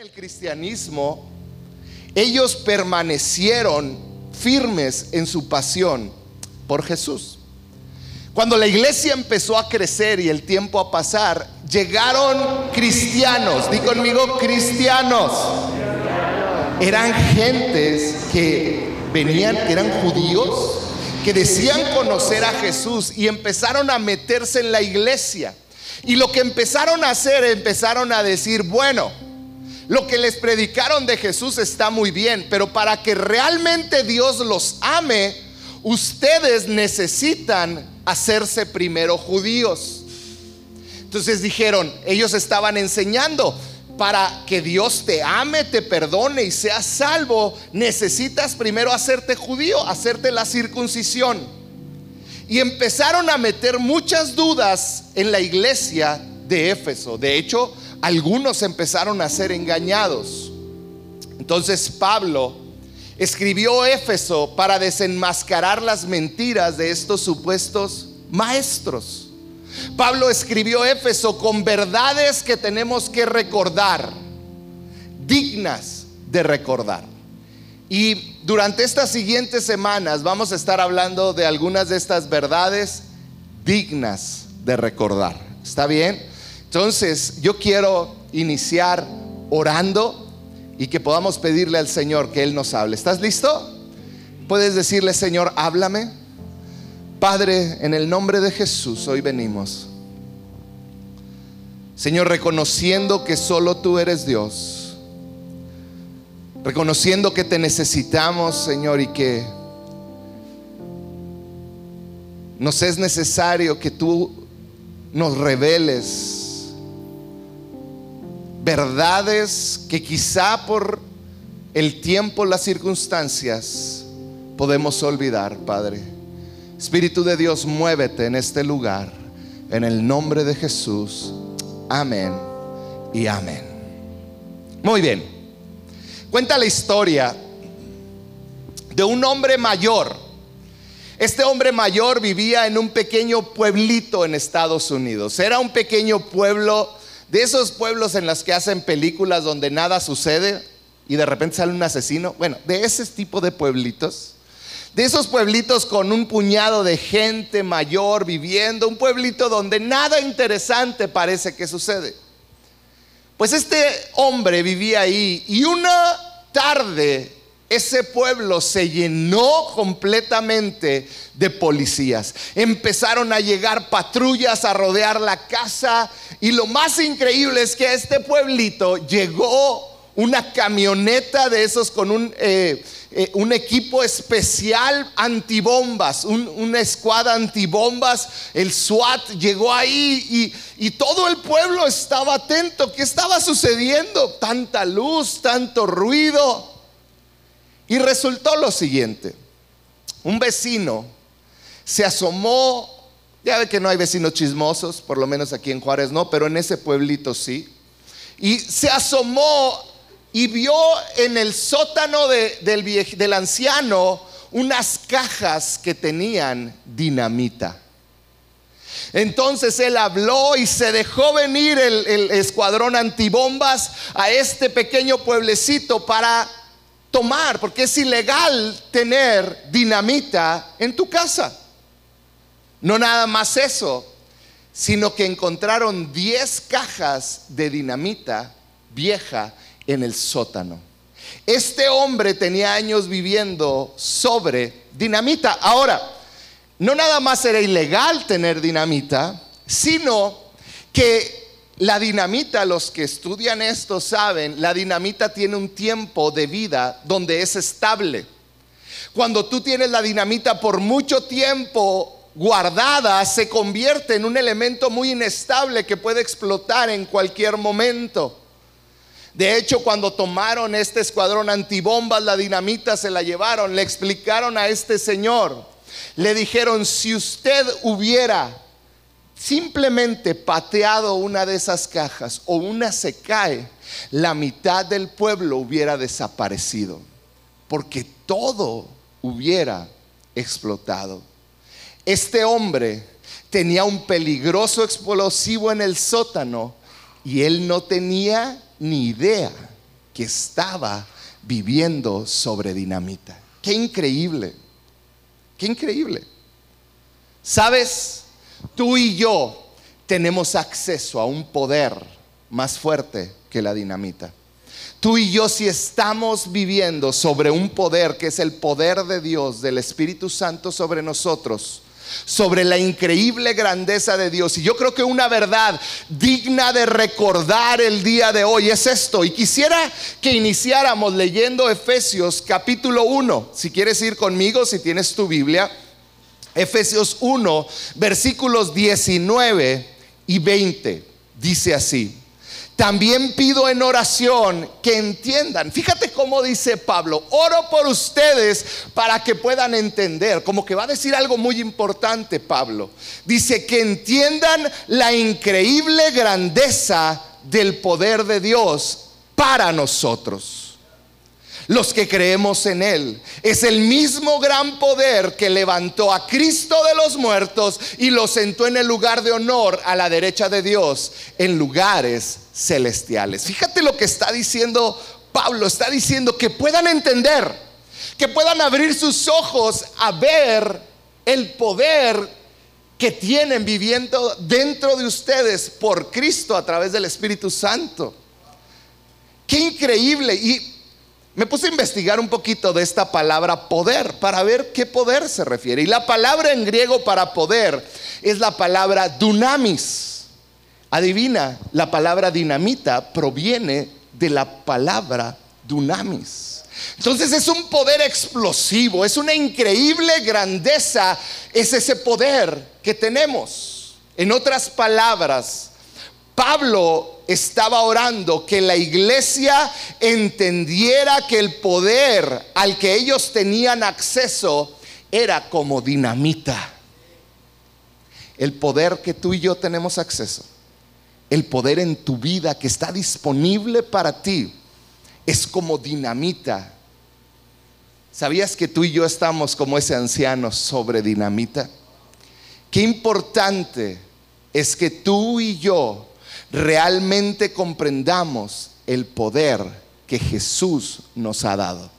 el cristianismo, ellos permanecieron firmes en su pasión por Jesús. Cuando la iglesia empezó a crecer y el tiempo a pasar, llegaron cristianos, di conmigo cristianos. Eran gentes que venían, eran judíos, que decían conocer a Jesús y empezaron a meterse en la iglesia. Y lo que empezaron a hacer, empezaron a decir, bueno, lo que les predicaron de Jesús está muy bien, pero para que realmente Dios los ame, ustedes necesitan hacerse primero judíos. Entonces dijeron, ellos estaban enseñando, para que Dios te ame, te perdone y seas salvo, necesitas primero hacerte judío, hacerte la circuncisión. Y empezaron a meter muchas dudas en la iglesia de Éfeso. De hecho, algunos empezaron a ser engañados. Entonces Pablo escribió Éfeso para desenmascarar las mentiras de estos supuestos maestros. Pablo escribió Éfeso con verdades que tenemos que recordar, dignas de recordar. Y durante estas siguientes semanas vamos a estar hablando de algunas de estas verdades dignas de recordar. ¿Está bien? Entonces, yo quiero iniciar orando y que podamos pedirle al Señor que Él nos hable. ¿Estás listo? Puedes decirle, Señor, háblame. Padre, en el nombre de Jesús, hoy venimos. Señor, reconociendo que solo tú eres Dios. Reconociendo que te necesitamos, Señor, y que nos es necesario que tú nos reveles verdades que quizá por el tiempo, las circunstancias, podemos olvidar, Padre. Espíritu de Dios, muévete en este lugar. En el nombre de Jesús. Amén y amén. Muy bien. Cuenta la historia de un hombre mayor. Este hombre mayor vivía en un pequeño pueblito en Estados Unidos. Era un pequeño pueblo, de esos pueblos en los que hacen películas donde nada sucede y de repente sale un asesino. Bueno, de ese tipo de pueblitos de esos pueblitos con un puñado de gente mayor viviendo, un pueblito donde nada interesante parece que sucede. Pues este hombre vivía ahí y una tarde ese pueblo se llenó completamente de policías. Empezaron a llegar patrullas a rodear la casa y lo más increíble es que a este pueblito llegó una camioneta de esos con un... Eh, eh, equipo especial antibombas, una escuadra antibombas. El SWAT llegó ahí y todo el pueblo estaba atento. ¿Qué estaba sucediendo? Tanta luz, tanto ruido. Y resultó lo siguiente. Un vecino se asomó, ya ve que no hay vecinos chismosos, por lo menos aquí en Juárez no, pero en ese pueblito sí. Y se asomó y vio en el sótano del, anciano unas cajas que tenían dinamita. Entonces él habló y se dejó venir el, escuadrón antibombas a este pequeño pueblecito para tomar, porque es ilegal tener dinamita en tu casa. No nada más eso, sino que encontraron 10 cajas de dinamita vieja en el sótano. Este hombre tenía años viviendo sobre dinamita. Ahora, no nada más era ilegal tener dinamita, sino que la dinamita, los que estudian esto saben, la dinamita tiene un tiempo de vida donde es estable. Cuando tú tienes la dinamita por mucho tiempo guardada, se convierte en un elemento muy inestable que puede explotar en cualquier momento. De hecho, cuando tomaron este escuadrón antibombas, la dinamita se la llevaron, le explicaron a este señor, le dijeron, si usted hubiera simplemente pateado una de esas cajas o una se cae, la mitad del pueblo hubiera desaparecido, porque todo hubiera explotado. Este hombre tenía un peligroso explosivo en el sótano y él no tenía ni idea que estaba viviendo sobre dinamita. Qué increíble, qué increíble. ¿Sabes? Tú y yo tenemos acceso a un poder más fuerte que la dinamita. Tú y yo si estamos viviendo sobre un poder que es el poder de Dios, del Espíritu Santo sobre nosotros, sobre la increíble grandeza de Dios. Y yo creo que una verdad digna de recordar el día de hoy es esto. Y quisiera que iniciáramos leyendo Efesios capítulo 1. Si quieres ir conmigo, si tienes tu Biblia. Efesios 1, versículos 19 y 20. Dice así. También pido en oración que entiendan. Fíjate cómo dice Pablo, oro por ustedes para que puedan entender. Como que va a decir algo muy importante Pablo. Dice que entiendan la increíble grandeza del poder de Dios para nosotros los que creemos en Él. Es el mismo gran poder que levantó a Cristo de los muertos y lo sentó en el lugar de honor a la derecha de Dios, en lugares celestiales. Fíjate lo que está diciendo Pablo, está diciendo que puedan entender, que puedan abrir sus ojos a ver el poder que tienen viviendo dentro de ustedes por Cristo a través del Espíritu Santo. Qué increíble. Y me puse a investigar un poquito de esta palabra poder para ver qué poder se refiere. Y la palabra en griego para poder es la palabra dunamis. Adivina, la palabra dinamita proviene de la palabra dunamis. Entonces es un poder explosivo, es una increíble grandeza, es ese poder que tenemos. En otras palabras, Pablo estaba orando que la iglesia entendiera que el poder al que ellos tenían acceso era como dinamita. El poder que tú y yo tenemos acceso, el poder en tu vida que está disponible para ti, es como dinamita. ¿Sabías que tú y yo estamos como ese anciano sobre dinamita? Qué importante es que tú y yo realmente comprendamos el poder que Jesús nos ha dado.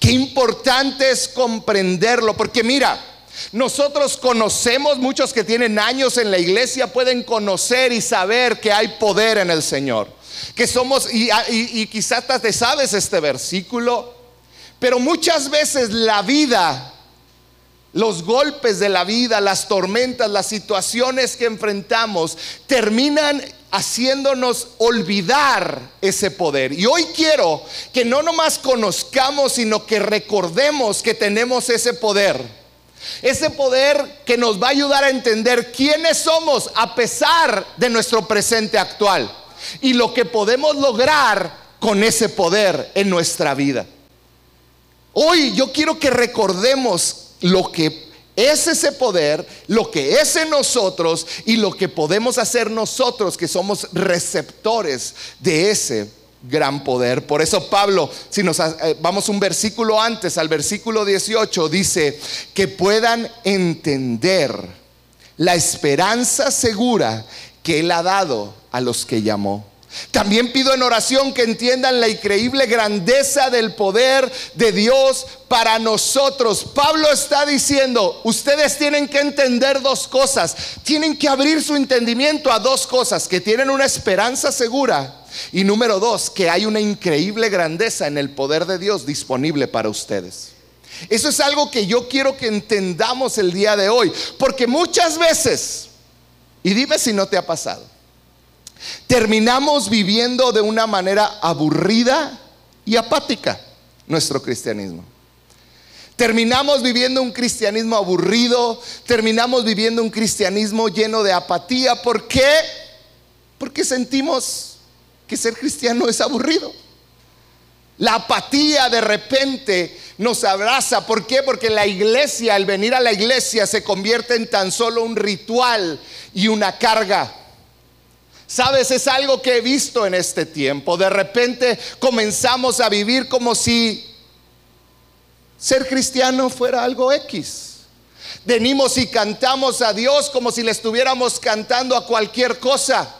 Qué importante es comprenderlo, porque mira, nosotros conocemos, muchos que tienen años en la iglesia pueden conocer y saber que hay poder en el Señor. Que somos, y, y quizás te sabes este versículo, pero muchas veces la vida los golpes de la vida, las tormentas, las situaciones que enfrentamos terminan haciéndonos olvidar ese poder. Y hoy quiero que no nomás conozcamos, sino que recordemos que tenemos ese poder. Ese poder que nos va a ayudar a entender quiénes somos a pesar de nuestro presente actual y lo que podemos lograr con ese poder en nuestra vida. Hoy yo quiero que recordemos lo que es ese poder, lo que es en nosotros y lo que podemos hacer nosotros que somos receptores de ese gran poder. Por eso Pablo, si nos eh, vamos un versículo antes, al versículo 18, dice que puedan entender la esperanza segura que Él ha dado a los que llamó. También pido en oración que entiendan la increíble grandeza del poder de Dios para nosotros. Pablo está diciendo, ustedes tienen que entender dos cosas. Tienen que abrir su entendimiento a dos cosas, que tienen una esperanza segura. Y número dos, que hay una increíble grandeza en el poder de Dios disponible para ustedes. Eso es algo que yo quiero que entendamos el día de hoy. Porque muchas veces, y dime si no te ha pasado, Terminamos viviendo de una manera aburrida y apática nuestro cristianismo. Terminamos viviendo un cristianismo aburrido, terminamos viviendo un cristianismo lleno de apatía. ¿Por qué? Porque sentimos que ser cristiano es aburrido. La apatía de repente nos abraza. ¿Por qué? Porque la iglesia, el venir a la iglesia se convierte en tan solo un ritual y una carga. Sabes, es algo que he visto en este tiempo. De repente comenzamos a vivir como si ser cristiano fuera algo X. Venimos y cantamos a Dios como si le estuviéramos cantando a cualquier cosa.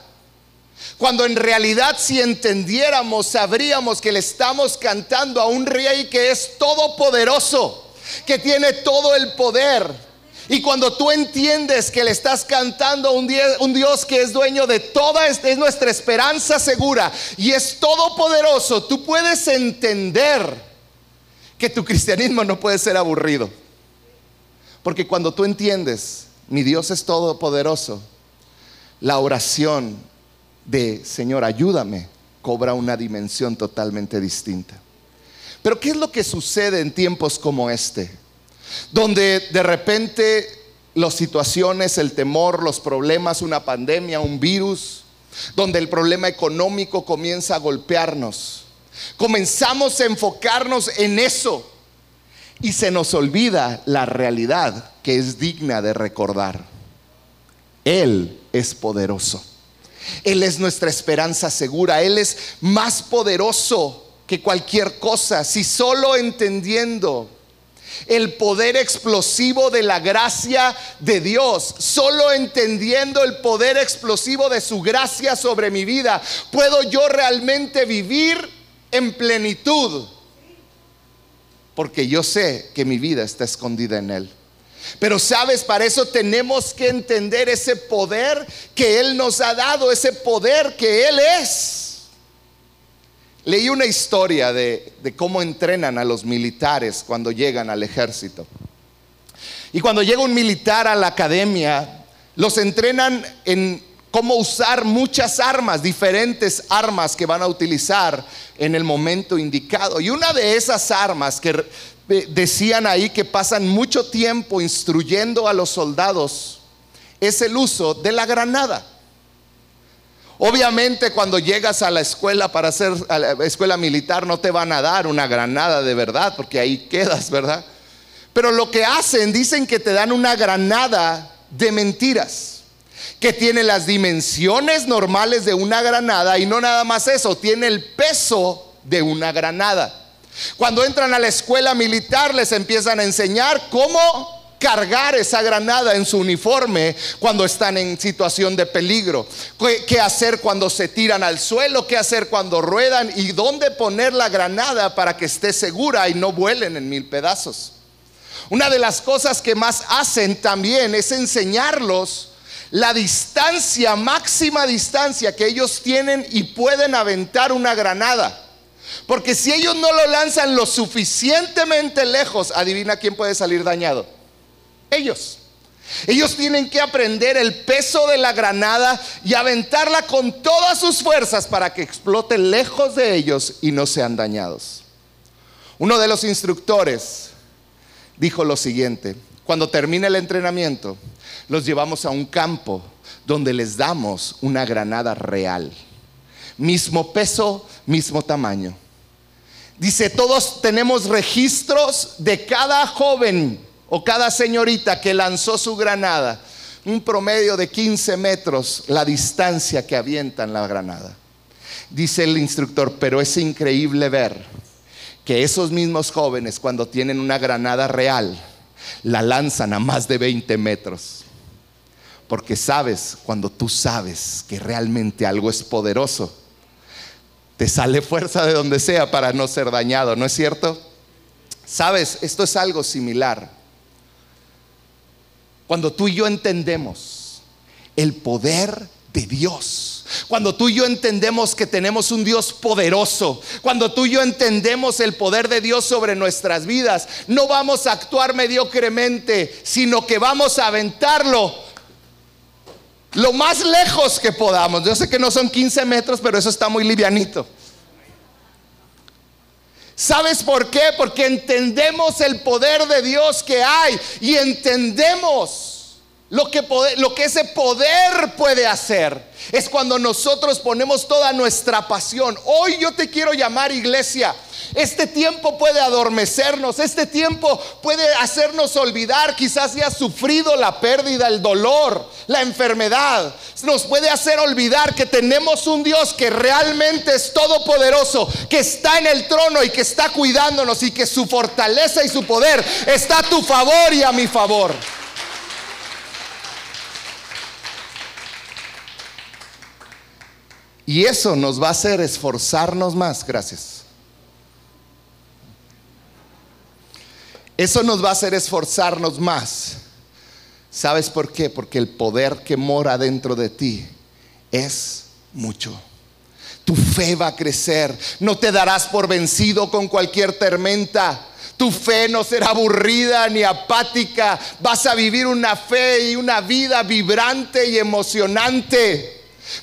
Cuando en realidad si entendiéramos, sabríamos que le estamos cantando a un rey que es todopoderoso, que tiene todo el poder, y cuando tú entiendes que le estás cantando a un Dios, que es dueño de toda, es nuestra esperanza segura y es todopoderoso, tú puedes entender que tu cristianismo no puede ser aburrido. Porque cuando tú entiendes, mi Dios es todopoderoso, la oración de Señor, ayúdame, cobra una dimensión totalmente distinta. Pero ¿qué es lo que sucede en tiempos como este? Donde de repente las situaciones, el temor, los problemas, una pandemia, un virus, donde el problema económico comienza a golpearnos. Comenzamos a enfocarnos en eso y se nos olvida la realidad que es digna de recordar. Él es poderoso. Él es nuestra esperanza segura. Él es más poderoso que cualquier cosa. Si solo entendiendo el poder explosivo de la gracia de Dios. Solo entendiendo el poder explosivo de su gracia sobre mi vida, puedo yo realmente vivir en plenitud. Porque yo sé que mi vida está escondida en Él. Pero sabes, para eso tenemos que entender ese poder que Él nos ha dado, ese poder que Él es. Leí una historia de, cómo entrenan a los militares cuando llegan al ejército. Y cuando llega un militar a la academia, los entrenan en cómo usar muchas armas, diferentes armas que van a utilizar en el momento indicado. Y una de esas armas que decían ahí que pasan mucho tiempo instruyendo a los soldados es el uso de la granada. Obviamente cuando llegas a la escuela para hacer a la escuela militar no te van a dar una granada de verdad porque ahí quedas, ¿verdad? Pero lo que hacen, dicen que te dan una granada de mentiras, que tiene las dimensiones normales de una granada y no nada más eso, tiene el peso de una granada. Cuando entran a la escuela militar les empiezan a enseñar cómo cargar esa granada en su uniforme cuando están en situación de peligro. ¿Qué, hacer cuando se tiran al suelo? ¿Qué hacer cuando ruedan? ¿Y dónde poner la granada para que esté segura y no vuelen en mil pedazos? Una de las cosas que más hacen también es enseñarlos la distancia, máxima distancia que ellos tienen y pueden aventar una granada. Porque si ellos no lo lanzan lo suficientemente lejos, adivina quién puede salir dañado ellos. Ellos tienen que aprender el peso de la granada y aventarla con todas sus fuerzas para que explote lejos de ellos y no sean dañados. Uno de los instructores dijo lo siguiente, cuando termine el entrenamiento, los llevamos a un campo donde les damos una granada real. Mismo peso, mismo tamaño. Dice, todos tenemos registros de cada joven o cada señorita que lanzó su granada, un promedio de 15 metros la distancia que avientan la granada. Dice el instructor, pero es increíble ver que esos mismos jóvenes cuando tienen una granada real, la lanzan a más de 20 metros. Porque sabes, cuando tú sabes que realmente algo es poderoso, te sale fuerza de donde sea para no ser dañado, ¿no es cierto? Sabes, esto es algo similar. Cuando tú y yo entendemos el poder de Dios. Cuando tú y yo entendemos que tenemos un Dios poderoso, cuando tú y yo entendemos el poder de Dios sobre nuestras vidas, no vamos a actuar mediocremente, sino que vamos a aventarlo lo más lejos que podamos. Yo sé que no son 15 metros, pero eso está muy livianito. ¿Sabes por qué? Porque entendemos el poder de Dios que hay y entendemos lo que, lo que ese poder puede hacer. Es cuando nosotros ponemos toda nuestra pasión. Hoy yo te quiero llamar iglesia este tiempo puede adormecernos, este tiempo puede hacernos olvidar, quizás has sufrido la pérdida, el dolor, la enfermedad. Nos puede hacer olvidar que tenemos un Dios que realmente es todopoderoso, que está en el trono y que está cuidándonos y que su fortaleza y su poder está a tu favor y a mi favor. Y eso nos va a hacer esforzarnos más, gracias. Eso nos va a hacer esforzarnos más. ¿Sabes por qué? Porque el poder que mora dentro de ti es mucho. Tu fe va a crecer. No te darás por vencido con cualquier tormenta. Tu fe no será aburrida ni apática. Vas a vivir una fe y una vida vibrante y emocionante.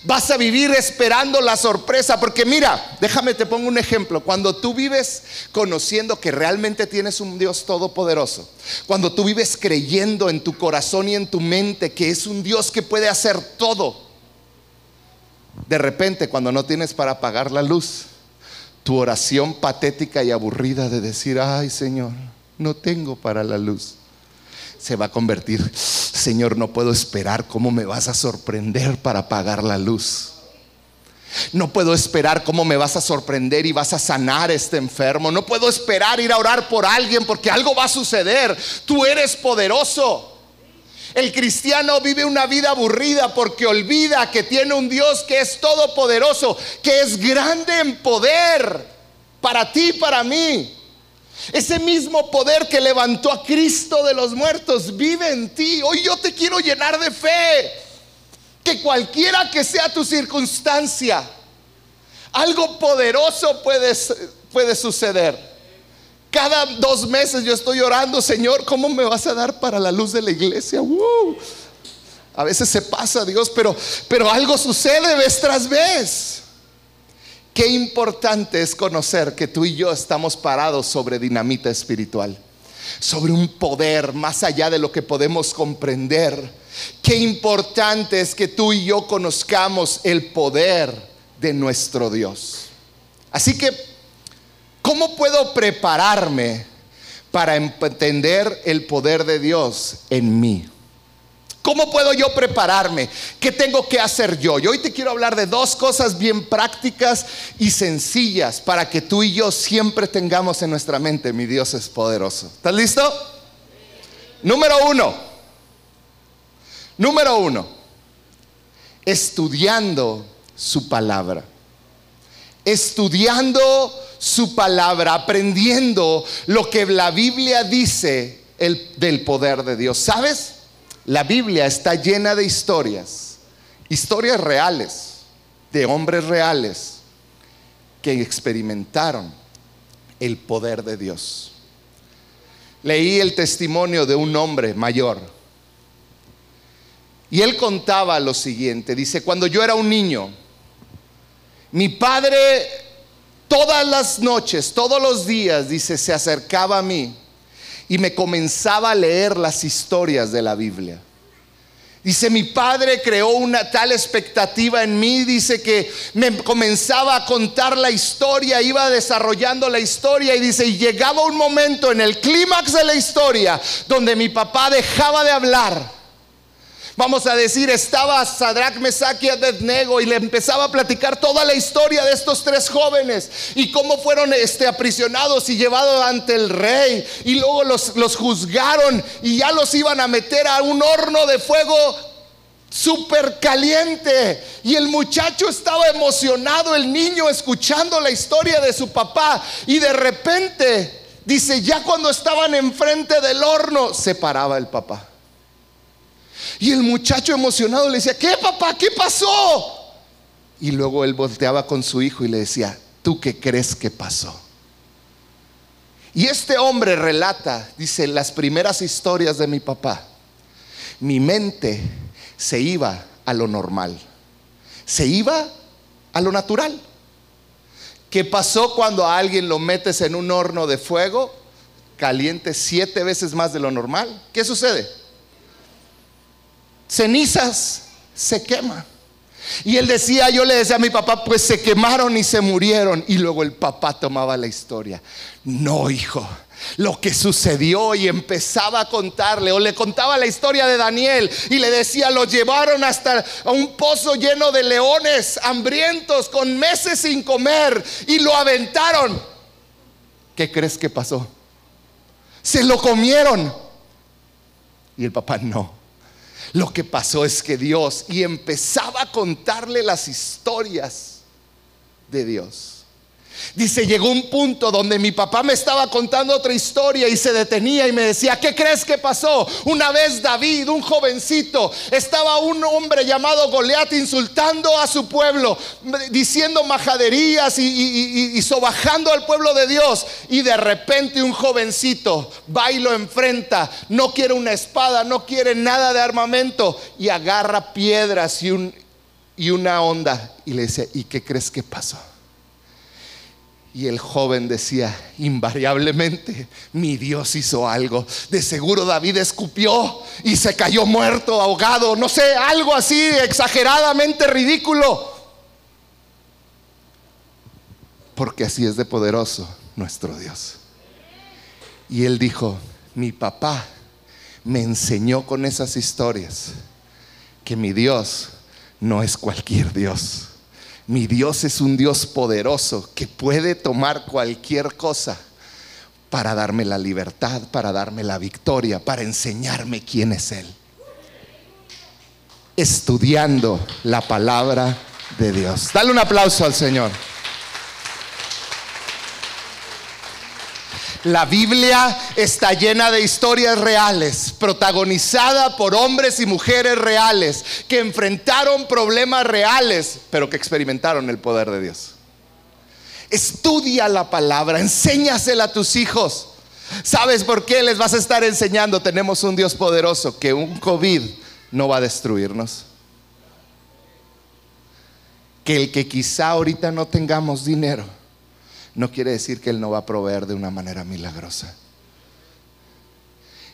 Vas a vivir esperando la sorpresa, porque mira, déjame te pongo un ejemplo. Cuando tú vives conociendo que realmente tienes un Dios todopoderoso, cuando tú vives creyendo en tu corazón y en tu mente que es un Dios que puede hacer todo, de repente cuando no tienes para apagar la luz, tu oración patética y aburrida de decir, ay Señor, no tengo para la luz, se va a convertir, Señor, no puedo esperar cómo me vas a sorprender para apagar la luz. No puedo esperar cómo me vas a sorprender y vas a sanar este enfermo. No puedo esperar ir a orar por alguien porque algo va a suceder. Tú eres poderoso. El cristiano vive una vida aburrida porque olvida que tiene un Dios que es todopoderoso, que es grande en poder para ti, para mí. Ese mismo poder que levantó a Cristo de los muertos vive en ti. Hoy yo te quiero llenar de fe. Que cualquiera que sea tu circunstancia, algo poderoso puede, puede suceder. Cada dos meses yo estoy orando, Señor, ¿cómo me vas a dar para la luz de la iglesia? A veces se pasa, Dios, pero, pero algo sucede vez tras vez. Qué importante es conocer que tú y yo estamos parados sobre dinamita espiritual, sobre un poder más allá de lo que podemos comprender. Qué importante es que tú y yo conozcamos el poder de nuestro Dios. Así que, ¿cómo puedo prepararme para entender el poder de Dios en mí? ¿Cómo puedo yo prepararme? ¿Qué tengo que hacer yo? Y hoy te quiero hablar de dos cosas bien prácticas y sencillas para que tú y yo siempre tengamos en nuestra mente, mi Dios es poderoso. ¿Estás listo? Número uno. Número uno. Estudiando su palabra. Estudiando su palabra, aprendiendo lo que la Biblia dice del poder de Dios. ¿Sabes? La Biblia está llena de historias, historias reales, de hombres reales que experimentaron el poder de Dios. Leí el testimonio de un hombre mayor y él contaba lo siguiente, dice, cuando yo era un niño, mi padre todas las noches, todos los días, dice, se acercaba a mí y me comenzaba a leer las historias de la Biblia. Dice, mi padre creó una tal expectativa en mí, dice que me comenzaba a contar la historia, iba desarrollando la historia y dice, y llegaba un momento en el clímax de la historia donde mi papá dejaba de hablar Vamos a decir, estaba Sadrach, Mesach y Abednego y le empezaba a platicar toda la historia de estos tres jóvenes y cómo fueron este, aprisionados y llevados ante el rey y luego los, los juzgaron y ya los iban a meter a un horno de fuego súper caliente. Y el muchacho estaba emocionado, el niño, escuchando la historia de su papá. Y de repente, dice, ya cuando estaban enfrente del horno, se paraba el papá. Y el muchacho emocionado le decía, ¿qué papá? ¿Qué pasó? Y luego él volteaba con su hijo y le decía, ¿tú qué crees que pasó? Y este hombre relata, dice, las primeras historias de mi papá. Mi mente se iba a lo normal, se iba a lo natural. ¿Qué pasó cuando a alguien lo metes en un horno de fuego caliente siete veces más de lo normal? ¿Qué sucede? Cenizas se quema. Y él decía, yo le decía a mi papá, pues se quemaron y se murieron. Y luego el papá tomaba la historia. No, hijo, lo que sucedió y empezaba a contarle o le contaba la historia de Daniel y le decía, lo llevaron hasta a un pozo lleno de leones hambrientos con meses sin comer y lo aventaron. ¿Qué crees que pasó? Se lo comieron. Y el papá no. Lo que pasó es que Dios, y empezaba a contarle las historias de Dios. Dice, llegó un punto donde mi papá me estaba contando otra historia y se detenía y me decía, ¿qué crees que pasó? Una vez David, un jovencito, estaba un hombre llamado Goliat insultando a su pueblo, diciendo majaderías y, sobajando al pueblo de Dios. Y de repente un jovencito va y lo enfrenta, no quiere una espada, no quiere nada de armamento y agarra piedras y, un, y una onda y le dice, ¿y qué crees que pasó? Y el joven decía, invariablemente, mi Dios hizo algo. De seguro David escupió y se cayó muerto, ahogado, no sé, algo así exageradamente ridículo. Porque así es de poderoso nuestro Dios. Y él dijo, mi papá me enseñó con esas historias que mi Dios no es cualquier Dios mi Dios es un Dios poderoso que puede tomar cualquier cosa para darme la libertad, para darme la victoria, para enseñarme quién es Él. Estudiando la palabra de Dios. Dale un aplauso al Señor. La Biblia está llena de historias reales, protagonizada por hombres y mujeres reales, que enfrentaron problemas reales, pero que experimentaron el poder de Dios. Estudia la palabra, enséñasela a tus hijos. ¿Sabes por qué les vas a estar enseñando? Tenemos un Dios poderoso que un COVID no va a destruirnos. Que el que quizá ahorita no tengamos dinero no quiere decir que Él no va a proveer de una manera milagrosa.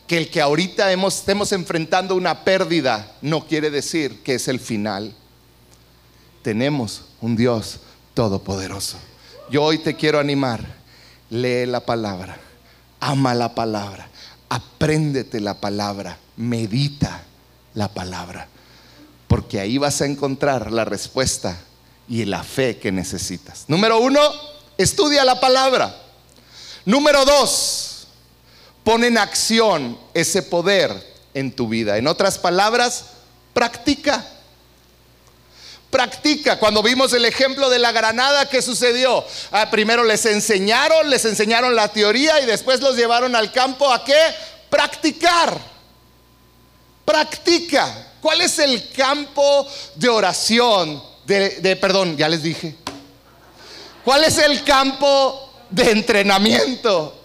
Que el que ahorita estemos enfrentando una pérdida no quiere decir que es el final. Tenemos un Dios todopoderoso. Yo hoy te quiero animar. Lee la palabra, ama la palabra, apréndete la palabra, medita la palabra, porque ahí vas a encontrar la respuesta y la fe que necesitas. Número uno, Estudia la palabra. Número dos, pon en acción ese poder en tu vida. En otras palabras, practica. Practica. Cuando vimos el ejemplo de la granada, ¿qué sucedió? Ah, primero les enseñaron, les enseñaron la teoría y después los llevaron al campo a qué? Practicar. Practica. ¿Cuál es el campo de oración? de perdón, ya les dije. ¿Cuál es el campo de entrenamiento?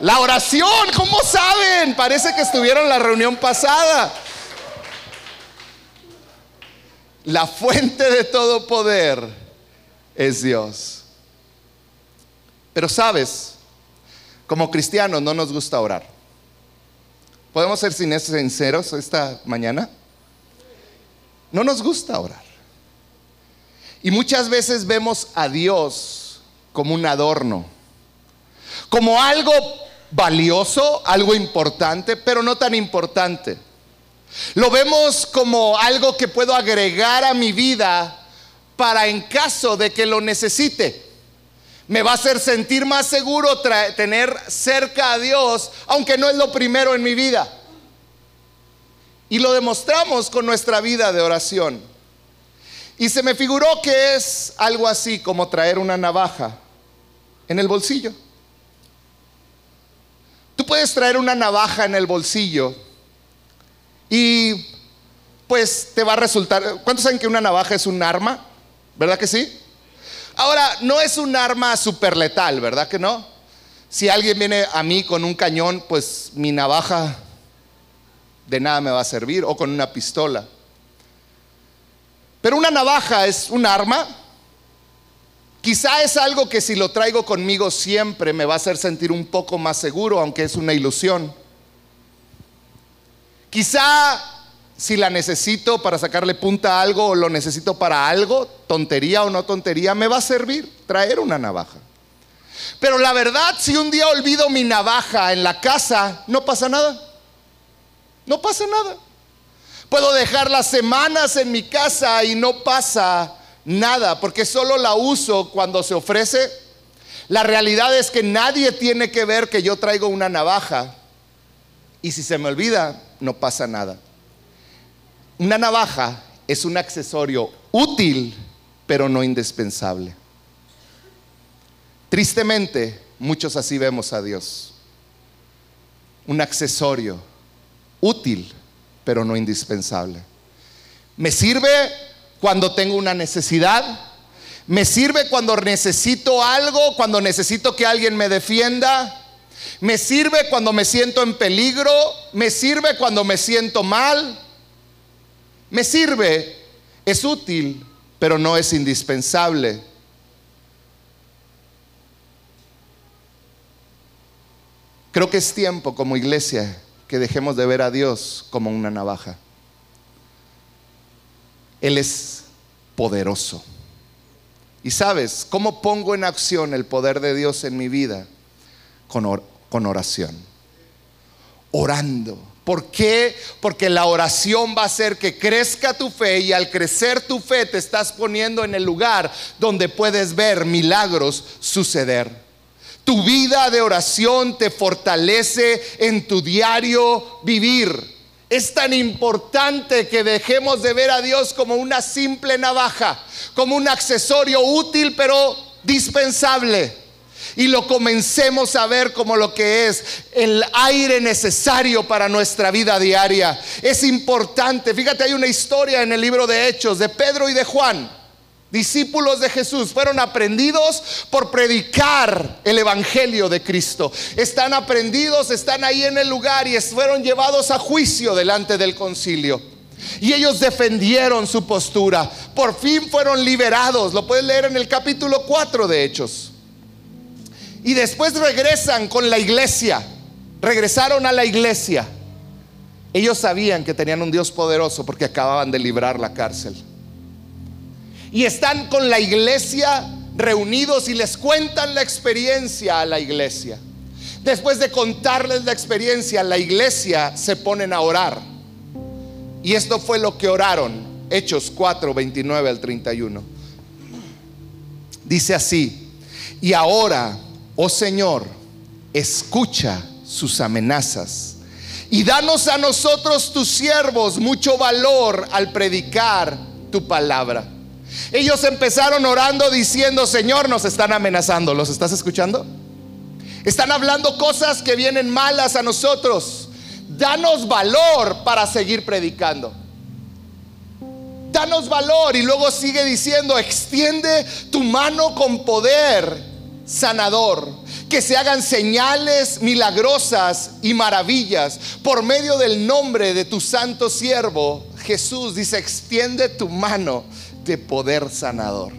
La oración, ¿cómo saben? Parece que estuvieron en la reunión pasada. La fuente de todo poder es Dios. Pero sabes, como cristianos no nos gusta orar. ¿Podemos ser sinceros esta mañana? No nos gusta orar. Y muchas veces vemos a Dios como un adorno, como algo valioso, algo importante, pero no tan importante. Lo vemos como algo que puedo agregar a mi vida para en caso de que lo necesite. Me va a hacer sentir más seguro tener cerca a Dios, aunque no es lo primero en mi vida. Y lo demostramos con nuestra vida de oración. Y se me figuró que es algo así como traer una navaja en el bolsillo. Tú puedes traer una navaja en el bolsillo y pues te va a resultar... ¿Cuántos saben que una navaja es un arma? ¿Verdad que sí? Ahora, no es un arma super letal, ¿verdad que no? Si alguien viene a mí con un cañón, pues mi navaja de nada me va a servir, o con una pistola. Pero una navaja es un arma. Quizá es algo que si lo traigo conmigo siempre me va a hacer sentir un poco más seguro, aunque es una ilusión. Quizá si la necesito para sacarle punta a algo o lo necesito para algo, tontería o no tontería, me va a servir traer una navaja. Pero la verdad, si un día olvido mi navaja en la casa, no pasa nada. No pasa nada. Puedo dejar las semanas en mi casa y no pasa nada, porque solo la uso cuando se ofrece. La realidad es que nadie tiene que ver que yo traigo una navaja. Y si se me olvida, no pasa nada. Una navaja es un accesorio útil, pero no indispensable. Tristemente, muchos así vemos a Dios. Un accesorio útil, pero no indispensable. Me sirve cuando tengo una necesidad. Me sirve cuando necesito algo, cuando necesito que alguien me defienda. Me sirve cuando me siento en peligro. Me sirve cuando me siento mal. Me sirve, es útil, pero no es indispensable. Creo que es tiempo como iglesia que dejemos de ver a Dios como una navaja. Él es poderoso. Y sabes, ¿cómo pongo en acción el poder de Dios en mi vida? Con, oración. Orando. ¿Por qué? Porque la oración va a hacer que crezca tu fe y al crecer tu fe te estás poniendo en el lugar donde puedes ver milagros suceder. Tu vida de oración te fortalece en tu diario vivir. Es tan importante que dejemos de ver a Dios como una simple navaja, como un accesorio útil pero dispensable. Y lo comencemos a ver como lo que es el aire necesario para nuestra vida diaria. Es importante. Fíjate, hay una historia en el libro de Hechos de Pedro y de Juan discípulos de Jesús, fueron aprendidos por predicar el Evangelio de Cristo. Están aprendidos, están ahí en el lugar y fueron llevados a juicio delante del concilio. Y ellos defendieron su postura. Por fin fueron liberados. Lo puedes leer en el capítulo 4 de Hechos. Y después regresan con la iglesia. Regresaron a la iglesia. Ellos sabían que tenían un Dios poderoso porque acababan de librar la cárcel y están con la iglesia reunidos y les cuentan la experiencia a la iglesia. Después de contarles la experiencia, la iglesia se ponen a orar. Y esto fue lo que oraron, Hechos 4, 29 al 31. Dice así, y ahora, oh Señor, escucha sus amenazas y danos a nosotros tus siervos mucho valor al predicar tu palabra ellos empezaron orando diciendo, Señor, nos están amenazando. ¿Los estás escuchando? Están hablando cosas que vienen malas a nosotros. Danos valor para seguir predicando. Danos valor. Y luego sigue diciendo, extiende tu mano con poder sanador. Que se hagan señales milagrosas y maravillas por medio del nombre de tu santo siervo Jesús. Dice, extiende tu mano de poder sanador.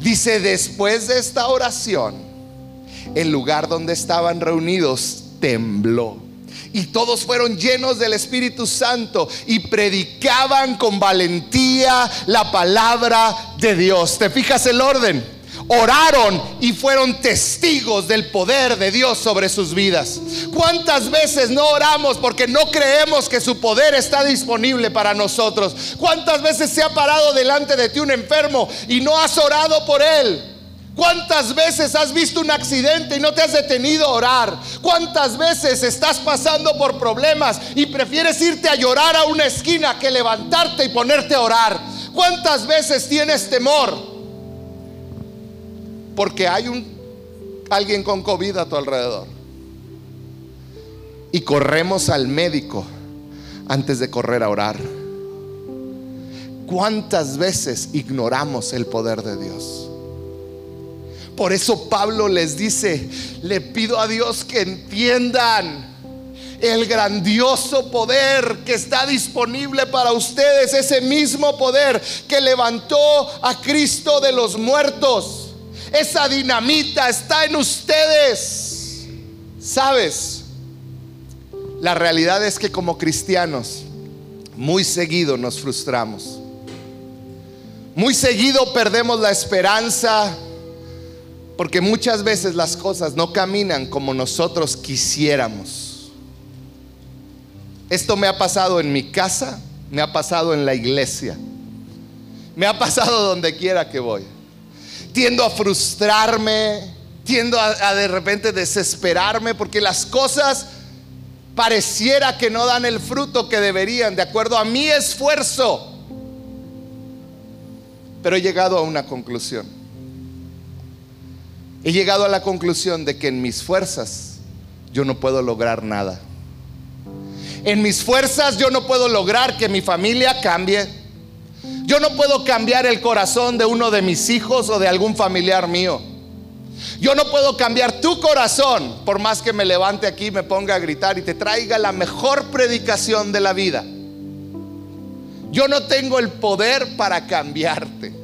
Dice, después de esta oración, el lugar donde estaban reunidos tembló. Y todos fueron llenos del Espíritu Santo y predicaban con valentía la palabra de Dios. ¿Te fijas el orden? Oraron y fueron testigos del poder de Dios sobre sus vidas. ¿Cuántas veces no oramos porque no creemos que su poder está disponible para nosotros? ¿Cuántas veces se ha parado delante de ti un enfermo y no has orado por él? ¿Cuántas veces has visto un accidente y no te has detenido a orar? ¿Cuántas veces estás pasando por problemas y prefieres irte a llorar a una esquina que levantarte y ponerte a orar? ¿Cuántas veces tienes temor? Porque hay un alguien con COVID a tu alrededor. Y corremos al médico antes de correr a orar. ¿Cuántas veces ignoramos el poder de Dios? Por eso Pablo les dice, le pido a Dios que entiendan el grandioso poder que está disponible para ustedes, ese mismo poder que levantó a Cristo de los muertos esa dinamita está en ustedes. ¿Sabes? La realidad es que como cristianos muy seguido nos frustramos. Muy seguido perdemos la esperanza porque muchas veces las cosas no caminan como nosotros quisiéramos. Esto me ha pasado en mi casa, me ha pasado en la iglesia, me ha pasado donde quiera que voy tiendo a frustrarme, tiendo a, de repente desesperarme porque las cosas pareciera que no dan el fruto que deberían, de acuerdo a mi esfuerzo. Pero he llegado a una conclusión. he llegado a la conclusión de que en mis fuerzas yo no puedo lograr nada. En mis fuerzas yo no puedo lograr que mi familia cambie. Yo no puedo cambiar el corazón de uno de mis hijos o de algún familiar mío. Yo no puedo cambiar tu corazón por más que me levante aquí me ponga a gritar y te traiga la mejor predicación de la vida. Yo no tengo el poder para cambiarte.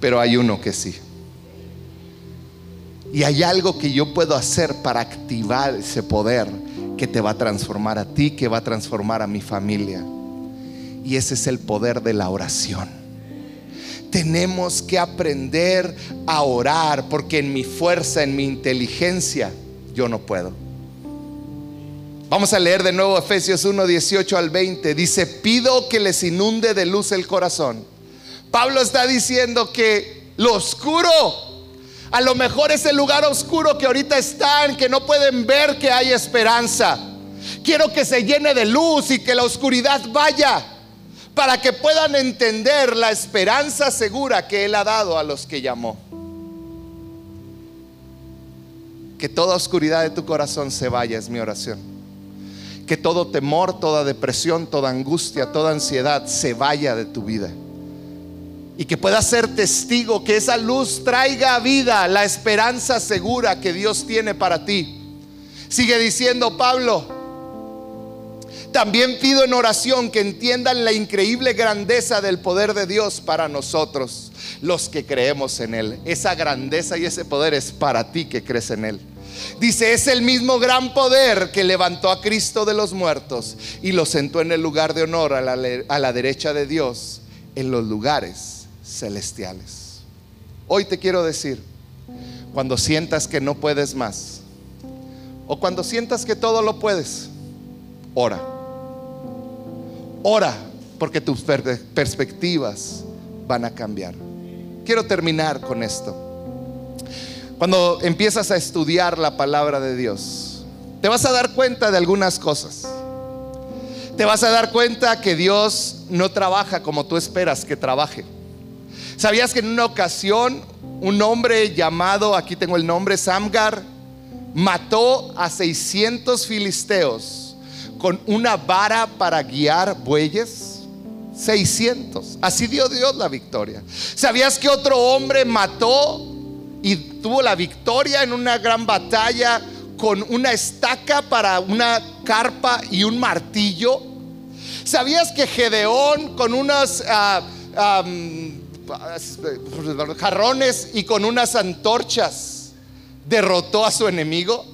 Pero hay uno que sí. Y hay algo que yo puedo hacer para activar ese poder que te va a transformar a ti, que va a transformar a mi familia. Y ese es el poder de la oración. Tenemos que aprender a orar porque en mi fuerza, en mi inteligencia, yo no puedo. Vamos a leer de nuevo Efesios 1, 18 al 20. Dice, pido que les inunde de luz el corazón. Pablo está diciendo que lo oscuro, a lo mejor es el lugar oscuro que ahorita están, que no pueden ver que hay esperanza. Quiero que se llene de luz y que la oscuridad vaya para que puedan entender la esperanza segura que Él ha dado a los que llamó. Que toda oscuridad de tu corazón se vaya, es mi oración que todo temor, toda depresión, toda angustia, toda ansiedad se vaya de tu vida. Y que puedas ser testigo, que esa luz traiga vida, la esperanza segura que Dios tiene para ti. Sigue diciendo Pablo, también pido en oración que entiendan la increíble grandeza del poder de Dios para nosotros, los que creemos en Él. Esa grandeza y ese poder es para ti que crees en Él. Dice, es el mismo gran poder que levantó a Cristo de los muertos y lo sentó en el lugar de honor a la, derecha de Dios en los lugares celestiales. Hoy te quiero decir, cuando sientas que no puedes más, o cuando sientas que todo lo puedes, ora. Ora, porque tus perspectivas van a cambiar. Quiero terminar con esto. Cuando empiezas a estudiar la palabra de Dios, te vas a dar cuenta de algunas cosas. Te vas a dar cuenta que Dios no trabaja como tú esperas que trabaje. ¿Sabías que en una ocasión un hombre llamado, aquí tengo el nombre, Samgar, mató a 600 filisteos con una vara para guiar bueyes? 600. Así dio Dios la victoria. ¿Sabías que otro hombre mató y tuvo la victoria en una gran batalla con una estaca para una carpa y un martillo. ¿Sabías que Gedeón con unos ah, jarrones y con unas antorchas derrotó a su enemigo?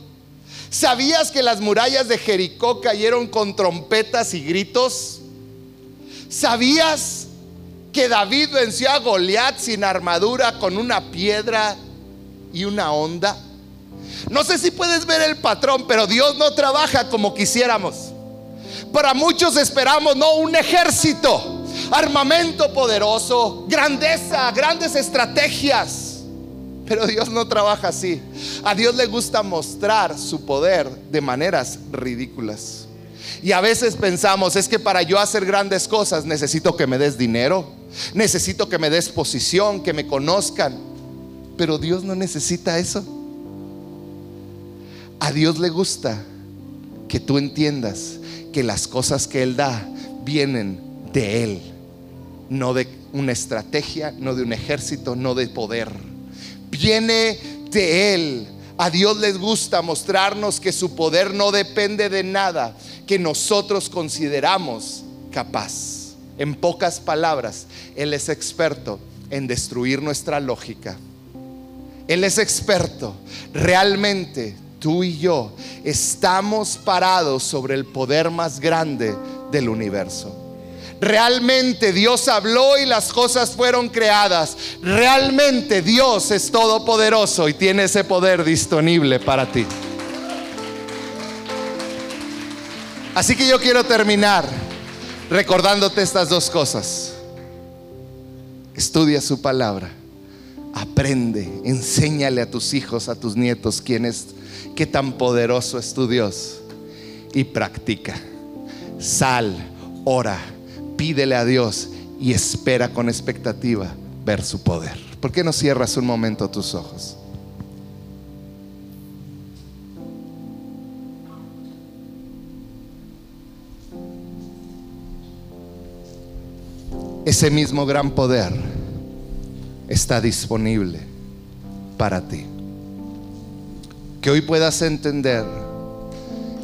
¿Sabías que las murallas de Jericó cayeron con trompetas y gritos? ¿Sabías que David venció a Goliat sin armadura con una piedra y una onda. No sé si puedes ver el patrón, pero Dios no trabaja como quisiéramos. Para muchos esperamos, no, un ejército, armamento poderoso, grandeza, grandes estrategias. Pero Dios no trabaja así. A Dios le gusta mostrar su poder de maneras ridículas. Y a veces pensamos, es que para yo hacer grandes cosas necesito que me des dinero, necesito que me des posición, que me conozcan. Pero Dios no necesita eso. A Dios le gusta que tú entiendas que las cosas que Él da vienen de Él, no de una estrategia, no de un ejército, no de poder. Viene de Él. A Dios les gusta mostrarnos que su poder no depende de nada que nosotros consideramos capaz. En pocas palabras, Él es experto en destruir nuestra lógica él es experto. Realmente tú y yo estamos parados sobre el poder más grande del universo. Realmente Dios habló y las cosas fueron creadas. Realmente Dios es todopoderoso y tiene ese poder disponible para ti. Así que yo quiero terminar recordándote estas dos cosas. Estudia su palabra Aprende, enséñale a tus hijos, a tus nietos quién es, qué tan poderoso es tu Dios. Y practica. Sal, ora, pídele a Dios y espera con expectativa ver su poder. ¿Por qué no cierras un momento tus ojos? Ese mismo gran poder está disponible para ti. Que hoy puedas entender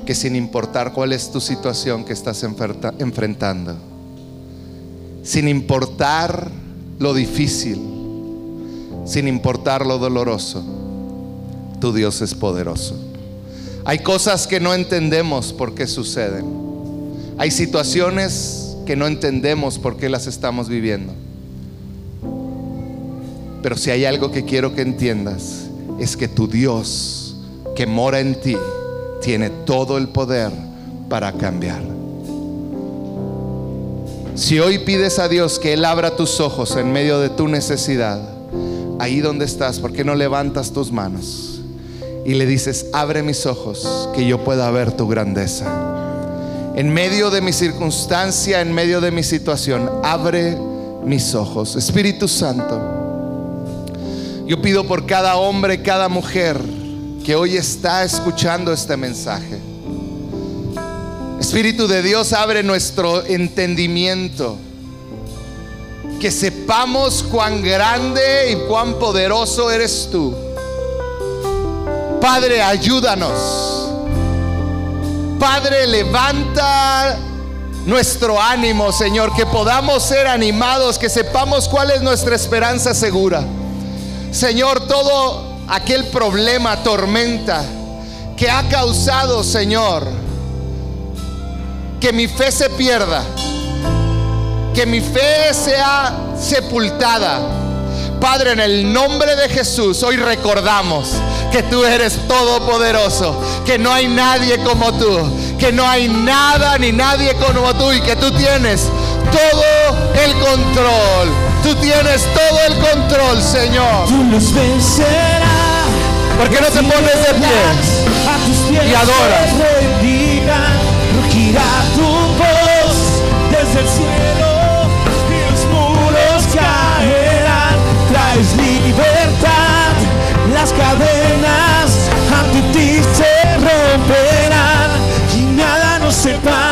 que sin importar cuál es tu situación que estás enfrentando, sin importar lo difícil, sin importar lo doloroso, tu Dios es poderoso. Hay cosas que no entendemos por qué suceden. Hay situaciones que no entendemos por qué las estamos viviendo. Pero si hay algo que quiero que entiendas, es que tu Dios que mora en ti tiene todo el poder para cambiar. Si hoy pides a Dios que Él abra tus ojos en medio de tu necesidad, ahí donde estás, ¿por qué no levantas tus manos y le dices, abre mis ojos, que yo pueda ver tu grandeza? En medio de mi circunstancia, en medio de mi situación, abre mis ojos. Espíritu Santo, yo pido por cada hombre, cada mujer que hoy está escuchando este mensaje. Espíritu de Dios, abre nuestro entendimiento que sepamos cuán grande y cuán poderoso eres tú. Padre, ayúdanos. Padre, levanta nuestro ánimo, Señor, que podamos ser animados, que sepamos cuál es nuestra esperanza segura. Señor, todo aquel problema, tormenta que ha causado, Señor, que mi fe se pierda que mi fe sea sepultada. Padre, en el nombre de Jesús, hoy recordamos que tú eres todopoderoso, que no hay nadie como tú, que no hay nada ni nadie como tú y que tú tienes todo el control. Tú tienes todo el control, Señor. Tú los vencerás. ¿Por qué no te pones de pie y adoras? el cielo, y los muros caerán. Traes libertad, las cadenas ante ti se romperán y nada nos separa.